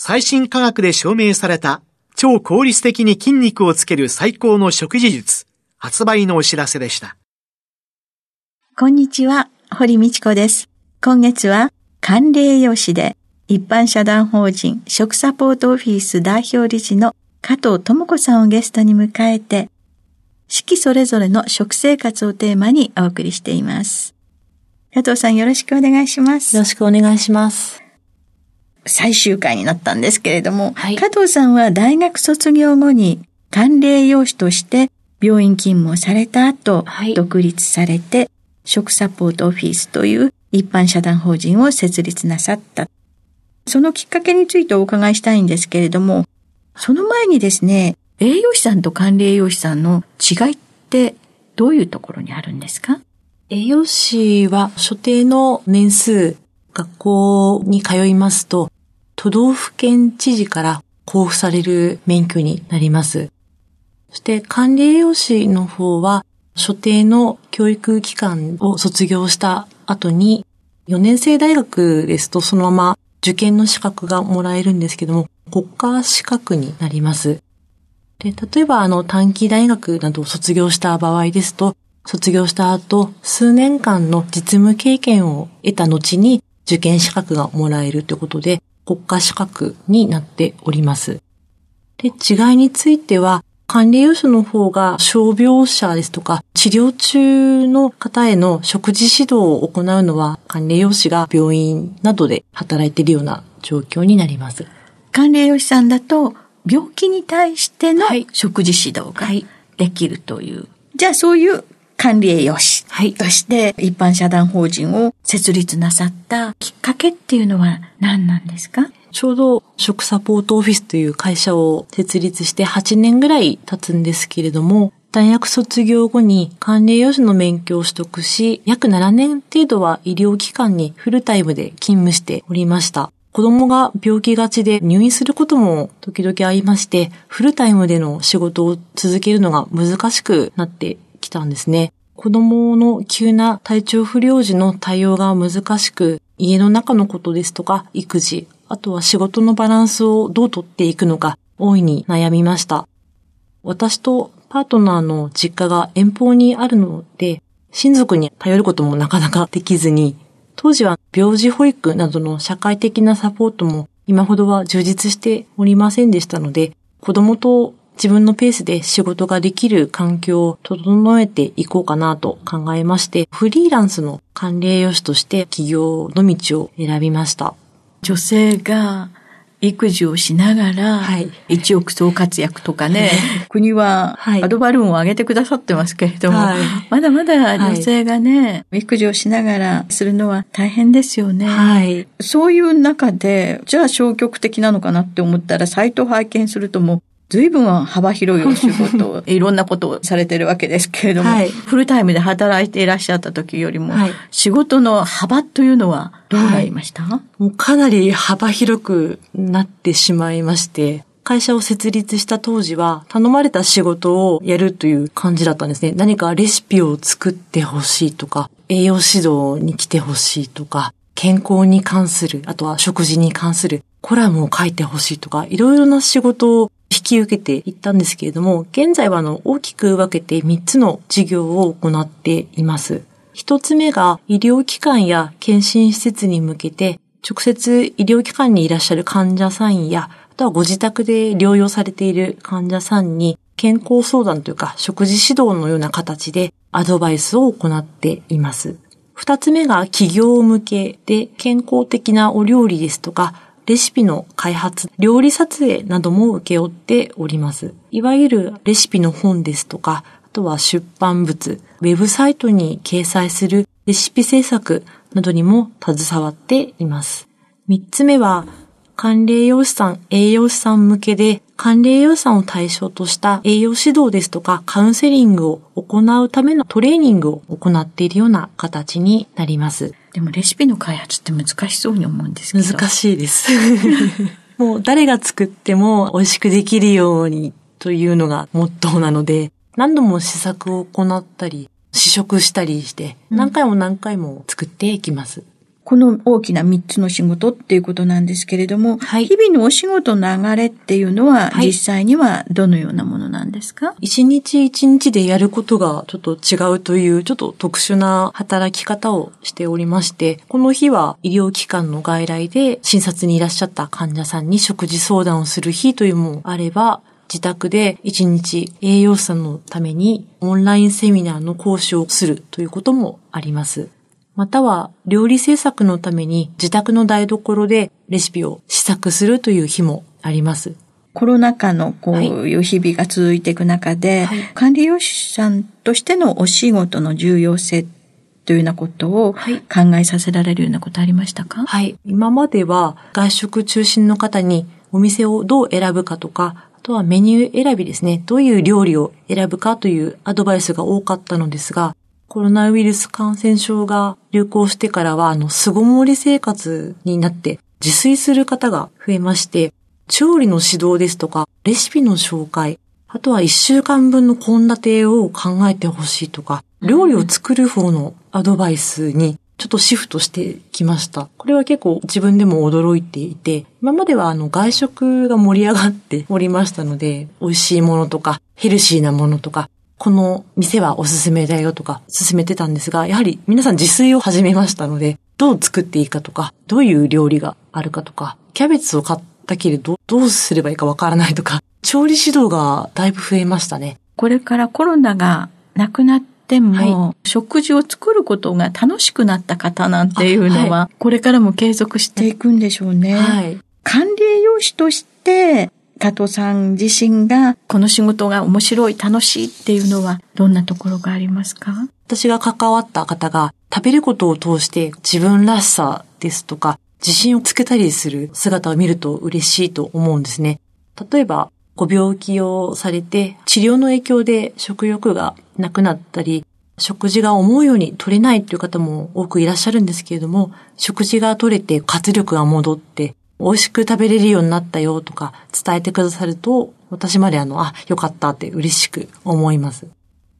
最新科学で証明された超効率的に筋肉をつける最高の食事術、発売のお知らせでした。こんにちは、堀道子です。今月は、管理栄養士で、一般社団法人食サポートオフィス代表理事の加藤智子さんをゲストに迎えて、四季それぞれの食生活をテーマにお送りしています。加藤さんよろしくお願いします。よろしくお願いします。最終回になったんですけれども、はい、加藤さんは大学卒業後に管理栄養士として病院勤務をされた後、はい、独立されて食サポートオフィスという一般社団法人を設立なさった。そのきっかけについてお伺いしたいんですけれども、その前にですね、栄養士さんと管理栄養士さんの違いってどういうところにあるんですか？栄養士は所定の年数、学校に通いますと、都道府県知事から交付される免許になります。そして管理栄養士の方は、所定の教育機関を卒業した後に、4年生大学ですとそのまま受験の資格がもらえるんですけども、国家資格になります。で、例えばあの短期大学などを卒業した場合ですと、卒業した後、数年間の実務経験を得た後に受験資格がもらえるということで、国家資格になっております。で、違いについては、管理栄養士の方が傷病者ですとか、治療中の方への食事指導を行うのは、管理栄養士が病院などで働いているような状況になります。管理栄養士さんだと、病気に対しての食事指導ができるという。はい、じゃあそういう管理栄養士はいとして一般社団法人を設立なさったきっかけっていうのは何なんですか？ちょうど食サポートオフィスという会社を設立して8年ぐらい経つんですけれども、大学卒業後に管理栄養士の免許を取得し、約7年程度は医療機関にフルタイムで勤務しておりました。子供が病気がちで入院することも時々ありまして、フルタイムでの仕事を続けるのが難しくなってきたんですね。子供の急な体調不良時の対応が難しく、家の中のことですとか育児、あとは仕事のバランスをどうとっていくのか大いに悩みました。私とパートナーの実家が遠方にあるので、親族に頼ることもなかなかできずに、当時は病児保育などの社会的なサポートも今ほどは充実しておりませんでしたので、子供と自分のペースで仕事ができる環境を整えていこうかなと考えまして、フリーランスの管理栄養士として起業の道を選びました。女性が育児をしながら、一億総活躍とかね、国はアドバルーンを上げてくださってますけれども、はい、まだまだ女性がね、はい、育児をしながらするのは大変ですよね。はい、そういう中で、じゃあ消極的なのかなって思ったら、サイトを拝見するとも随分幅広いお仕事、いろんなことをされてるわけですけれども、はい、フルタイムで働いていらっしゃった時よりも、はい、仕事の幅というのはどうなりました、はい、もうかなり幅広くなってしまいまして、会社を設立した当時は頼まれた仕事をやるという感じだったんですね。何かレシピを作ってほしいとか、栄養指導に来てほしいとか、健康に関する、あとは食事に関するコラムを書いてほしいとか、いろいろな仕事を引き受けていったんですけれども、現在はあの大きく分けて3つの事業を行っています。一つ目が医療機関や検診施設に向けて直接医療機関にいらっしゃる患者さんや、あとはご自宅で療養されている患者さんに健康相談というか食事指導のような形でアドバイスを行っています。二つ目が企業向けで健康的なお料理ですとかレシピの開発、料理撮影なども受け負っております。いわゆるレシピの本ですとか、あとは出版物、ウェブサイトに掲載するレシピ制作などにも携わっています。三つ目は、管理栄養士さん、栄養士さん向けで、管理栄養士さんを対象とした栄養指導ですとかカウンセリングを行うためのトレーニングを行っているような形になります。でもレシピの開発って難しそうに思うんですけど。難しいです。もう誰が作っても美味しくできるようにというのがモットーなので、何度も試作を行ったり、試食したりして、何回も何回も作っていきます。この大きな3つの仕事っていうことなんですけれども、はい、日々のお仕事の流れっていうのは、実際にはどのようなものなんですか、一日一日でやることがちょっと違うという、ちょっと特殊な働き方をしておりまして、この日は医療機関の外来で診察にいらっしゃった患者さんに食事相談をする日というもあれば、自宅で一日栄養士さんのためにオンラインセミナーの講師をするということもあります。または料理制作のために自宅の台所でレシピを試作するという日もあります。コロナ禍のこういう日々が続いていく中で、はい、管理栄師さんとしてのお仕事の重要性というようなことを考えさせられるようなことありましたか、はい、今までは外食中心の方にお店をどう選ぶかとか、あとはメニュー選びですね。どういう料理を選ぶかというアドバイスが多かったのですが、コロナウイルス感染症が流行してからは、あの、巣ごもり生活になって自炊する方が増えまして、調理の指導ですとか、レシピの紹介、あとは一週間分の献立を考えてほしいとか、料理を作る方のアドバイスにちょっとシフトしてきました。これは結構自分でも驚いていて、今まではあの外食が盛り上がっておりましたので、美味しいものとか、ヘルシーなものとか、この店はおすすめだよとか進めてたんですが、やはり皆さん自炊を始めましたので、どう作っていいかとか、どういう料理があるかとか、キャベツを買ったけれど、どうすればいいかわからないとか、調理指導がだいぶ増えましたね。これからコロナがなくなっても、はい、食事を作ることが楽しくなった方なんていうのは、はい、これからも継続していくんでしょうね。はい、管理栄養士として加藤さん自身がこの仕事が面白い、楽しいっていうのはどんなところがありますか？私が関わった方が食べることを通して自分らしさですとか自信をつけたりする姿を見ると嬉しいと思うんですね。例えば、ご病気をされて治療の影響で食欲がなくなったり、食事が思うように取れないという方も多くいらっしゃるんですけれども、食事が取れて活力が戻って美味しく食べれるようになったよとか伝えてくださると、私まであの、あ、よかったって嬉しく思います。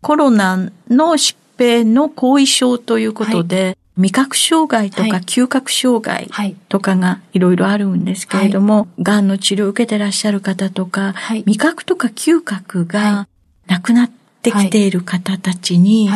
コロナの疾病の後遺症ということで、はい、味覚障害とか嗅覚障害とかがいろいろあるんですけれども、が、んの治療を受けてらっしゃる方とか、はい、味覚とか嗅覚がなくなってきている方たちに、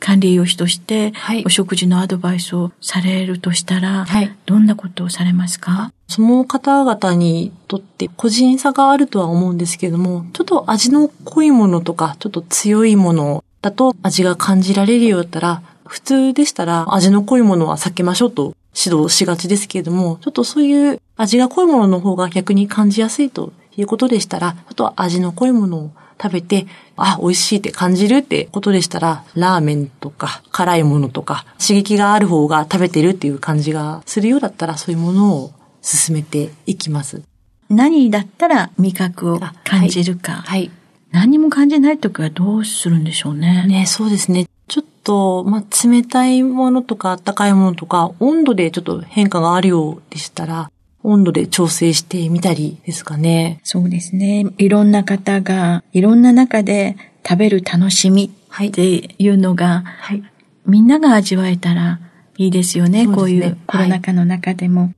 管理栄養士としてお食事のアドバイスをされるとしたら、どんなことをされますか？その方々にとって個人差があるとは思うんですけれども、ちょっと味の濃いものとか、ちょっと強いものだと味が感じられるようだったら、普通でしたら味の濃いものは避けましょうと指導しがちですけれども、ちょっとそういう味が濃いものの方が逆に感じやすいということでしたら、あとは味の濃いものを食べて、あ、美味しいって感じるってことでしたら、ラーメンとか辛いものとか刺激がある方が食べてるっていう感じがするようだったら、そういうものを進めていきます。何だったら味覚を感じるか。はい。何も感じないときはどうするんでしょうね。ね、そうですね。ちょっと、まあ、冷たいものとか温かいものとか、温度でちょっと変化があるようでしたら、温度で調整してみたりですかね。そうですね。いろんな方が、いろんな中で食べる楽しみっていうのが、はい、みんなが味わえたらいいですよね。ねこういうコロナ禍の中でも。はい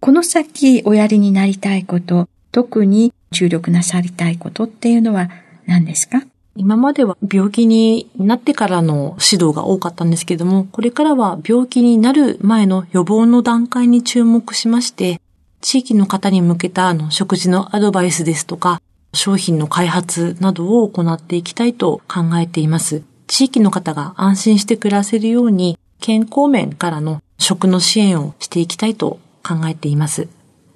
この先おやりになりたいこと、特に注力なさりたいことっていうのは何ですか？今までは病気になってからの指導が多かったんですけども、これからは病気になる前の予防の段階に注目しまして、地域の方に向けたあの食事のアドバイスですとか、商品の開発などを行っていきたいと考えています。地域の方が安心して暮らせるように、健康面からの食の支援をしていきたいと考えています。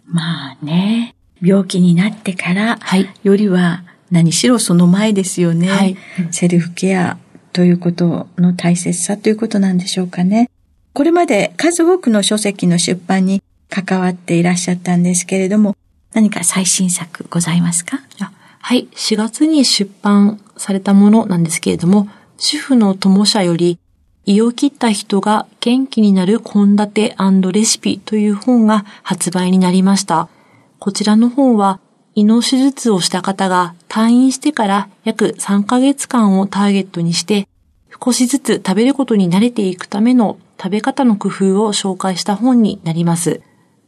まあね、病気になってから、はい、よりは何しろその前ですよね。はい、セルフケアということの大切さということなんでしょうかね。これまで数多くの書籍の出版に関わっていらっしゃったんですけれども、何か最新作ございますか？はい、4月に出版されたものなんですけれども、主婦の友社より、胃を切った人が元気になる献立レシピという本が発売になりました。こちらの本は、胃の手術をした方が退院してから約3ヶ月間をターゲットにして、少しずつ食べることに慣れていくための食べ方の工夫を紹介した本になります。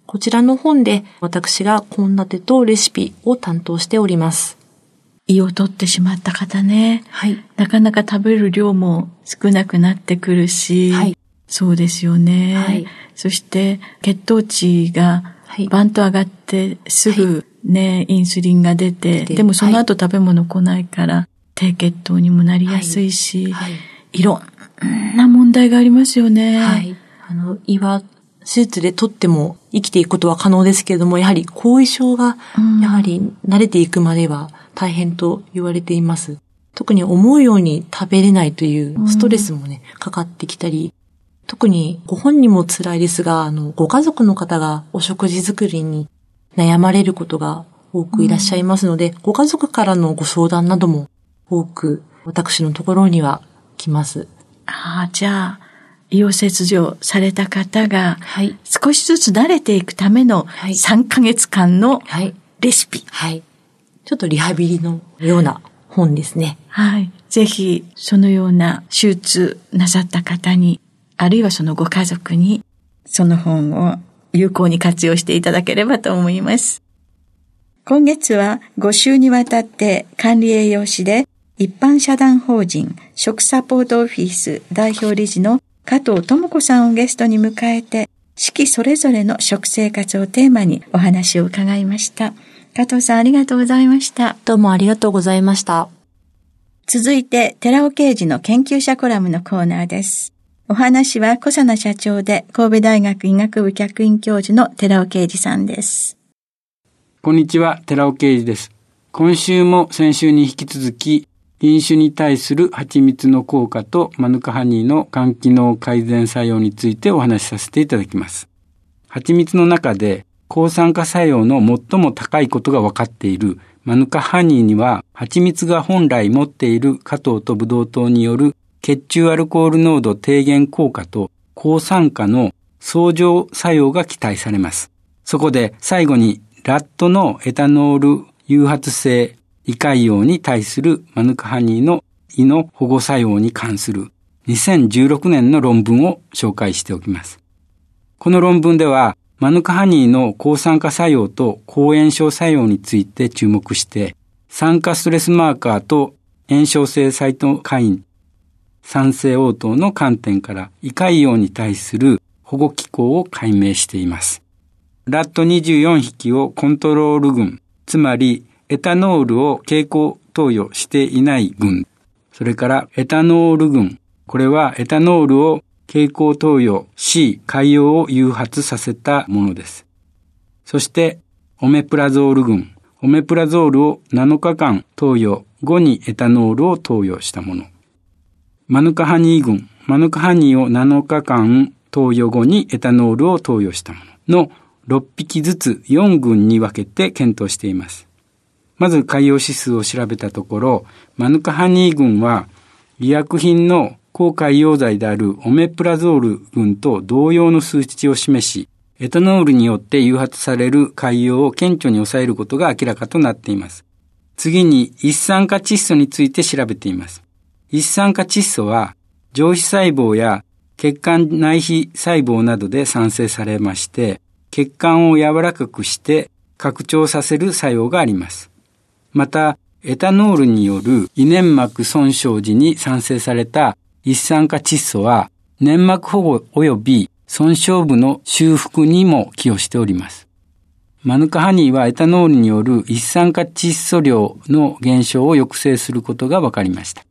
こちらの本で私が献立とレシピを担当しております。胃を取ってしまった方ね。はい。なかなか食べる量も少なくなってくるし。はい。そうですよね。はい。そして血糖値がバンと上がってすぐね、はい、インスリンが出て、でもその後食べ物来ないから、低血糖にもなりやすいし、はい、はい、いろんな問題がありますよね。はい。あの、胃は手術で取っても生きていくことは可能ですけれども、やはり後遺症が、やはり慣れていくまでは大変と言われています。特に思うように食べれないというストレスもね、かかってきたり、特にご本人も辛いですが、あの、ご家族の方がお食事作りに悩まれることが多くいらっしゃいますので、うん、ご家族からのご相談なども多く私のところには来ます。ああ、じゃあ、胃を切除された方が、少しずつ慣れていくための3ヶ月間のレシピ。はい。ちょっとリハビリのような本ですね。はい。ぜひ、そのような手術なさった方に、あるいはそのご家族に、その本を有効に活用していただければと思います。今月は5週にわたって管理栄養士で一般社団法人食サポートオフィス代表理事の加藤智子さんをゲストに迎えて、四季それぞれの食生活をテーマにお話を伺いました。加藤さんありがとうございました。どうもありがとうございました。続いて、寺尾刑事の研究者コラムのコーナーです。お話は小佐奈社長で神戸大学医学部客員教授の寺尾啓二さんです。こんにちは、寺尾啓二です。今週も先週に引き続き、飲酒に対する蜂蜜の効果とマヌカハニーの肝機能改善作用についてお話しさせていただきます。蜂蜜の中で抗酸化作用の最も高いことが分かっているマヌカハニーには蜂蜜が本来持っている加糖とブドウ糖による血中アルコール濃度低減効果と抗酸化の相乗作用が期待されます。そこで最後にラットのエタノール誘発性胃潰瘍に対するマヌカハニーの胃の保護作用に関する2016年の論文を紹介しておきます。この論文では、マヌカハニーの抗酸化作用と抗炎症作用について注目して、酸化ストレスマーカーと炎症性サイトカイン、酸性応答の観点から胃潰瘍に対する保護機構を解明しています。ラット24匹をコントロール群、つまりエタノールを経口投与していない群、それからエタノール群、これはエタノールを経口投与し、海洋を誘発させたものです。そして、オメプラゾール群、オメプラゾールを7日間投与後にエタノールを投与したもの。マヌカハニー群、マヌカハニーを7日間投与後にエタノールを投与したものの6匹ずつ4群に分けて検討しています。まず海洋指数を調べたところ、マヌカハニー群は医薬品の抗海洋剤であるオメプラゾール群と同様の数値を示し、エタノールによって誘発される海洋を顕著に抑えることが明らかとなっています。次に一酸化窒素について調べています。一酸化窒素は上皮細胞や血管内皮細胞などで産生されまして、血管を柔らかくして拡張させる作用があります。また、エタノールによる胃粘膜損傷時に産生された一酸化窒素は粘膜保護及び損傷部の修復にも寄与しております。マヌカハニーはエタノールによる一酸化窒素量の減少を抑制することが分かりました。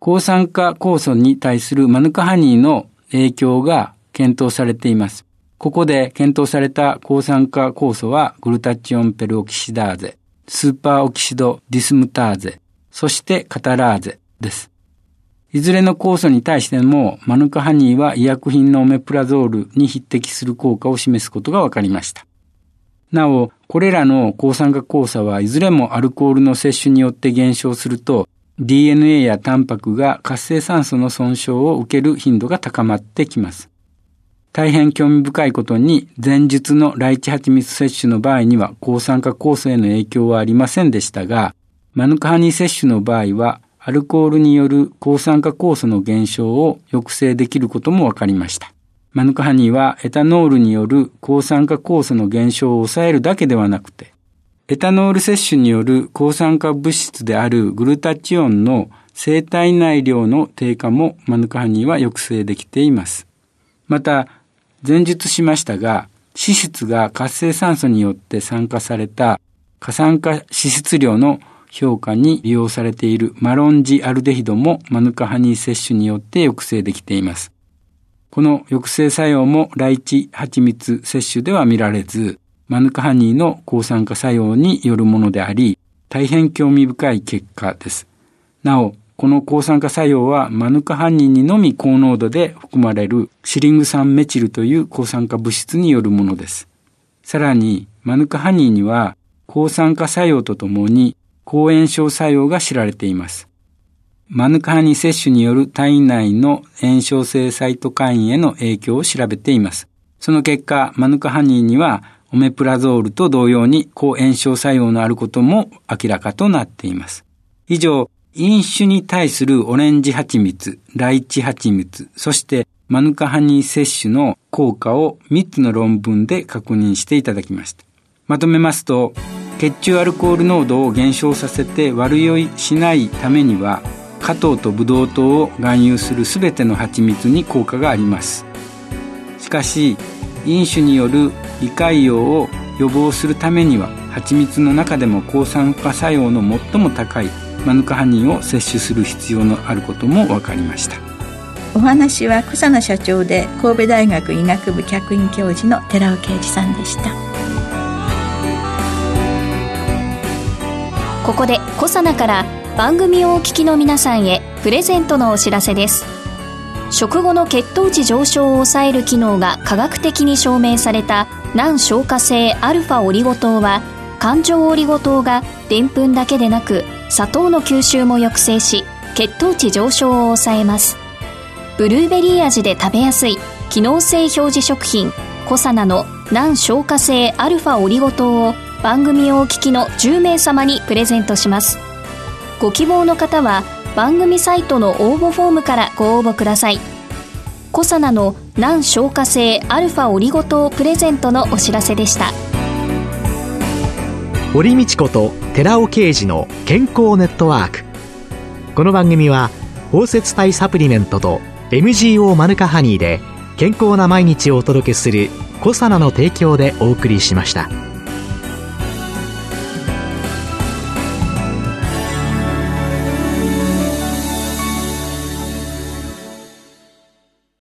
抗酸化酵素に対するマヌカハニーの影響が検討されています。ここで検討された抗酸化酵素はグルタチオンペルオキシダーゼ、スーパーオキシドディスムターゼ、そしてカタラーゼです。いずれの酵素に対しても、マヌカハニーは医薬品のオメプラゾールに匹敵する効果を示すことが分かりました。なお、これらの抗酸化酵素はいずれもアルコールの摂取によって減少すると、DNA やタンパクが活性酸素の損傷を受ける頻度が高まってきます。大変興味深いことに、前述のライチハチミツ摂取の場合には抗酸化酵素への影響はありませんでしたが、マヌカハニー摂取の場合はアルコールによる抗酸化酵素の減少を抑制できることも分かりました。マヌカハニーはエタノールによる抗酸化酵素の減少を抑えるだけではなくて、エタノール摂取による抗酸化物質であるグルタチオンの生体内量の低下もマヌカハニーは抑制できています。また、前述しましたが、脂質が活性酸素によって酸化された過酸化脂質量の評価に利用されているマロンジアルデヒドもマヌカハニー摂取によって抑制できています。この抑制作用もライチ蜂蜜摂取では見られず、マヌカハニーの抗酸化作用によるものであり、大変興味深い結果です。なお、この抗酸化作用はマヌカハニーにのみ高濃度で含まれるシリング酸メチルという抗酸化物質によるものです。さらに、マヌカハニーには抗酸化作用とともに抗炎症作用が知られています。マヌカハニー摂取による体内の炎症性サイトカインへの影響を調べています。その結果、マヌカハニーにはオメプラゾールと同様に抗炎症作用のあることも明らかとなっています。以上、飲酒に対するオレンジ蜂蜜、ライチ蜂蜜、そしてマヌカハニー摂取の効果を3つの論文で確認していただきました。まとめますと、血中アルコール濃度を減少させて悪酔いしないためには加糖とブドウ糖を含有する全ての蜂蜜に効果がありますしかし飲酒による胃潰瘍を予防するためには蜂蜜の中でも抗酸化作用の最も高いマヌカハニーを摂取する必要のあることも分かりました。お話は草野社長で神戸大学医学部客員教授の寺尾啓二さんでした。ここでコサナから番組をお聞きの皆さんへプレゼントのお知らせです食後の血糖値上昇を抑える機能が科学的に証明された難消化性アルファオリゴ糖は環状オリゴ糖がでんぷんだけでなく砂糖の吸収も抑制し血糖値上昇を抑えます。ブルーベリー味で食べやすい機能性表示食品コサナの難消化性アルファオリゴ糖を番組をお聞きの10名様にプレゼントします。ご希望の方は番組サイトの応募フォームからご応募ください。コサナの難消化性アルファオリゴ糖プレゼントのお知らせでした。堀道子と寺尾啓二の健康ネットワーク。この番組は包摂体サプリメントと MGO マヌカハニーで健康な毎日をお届けするコサナの提供でお送りしました。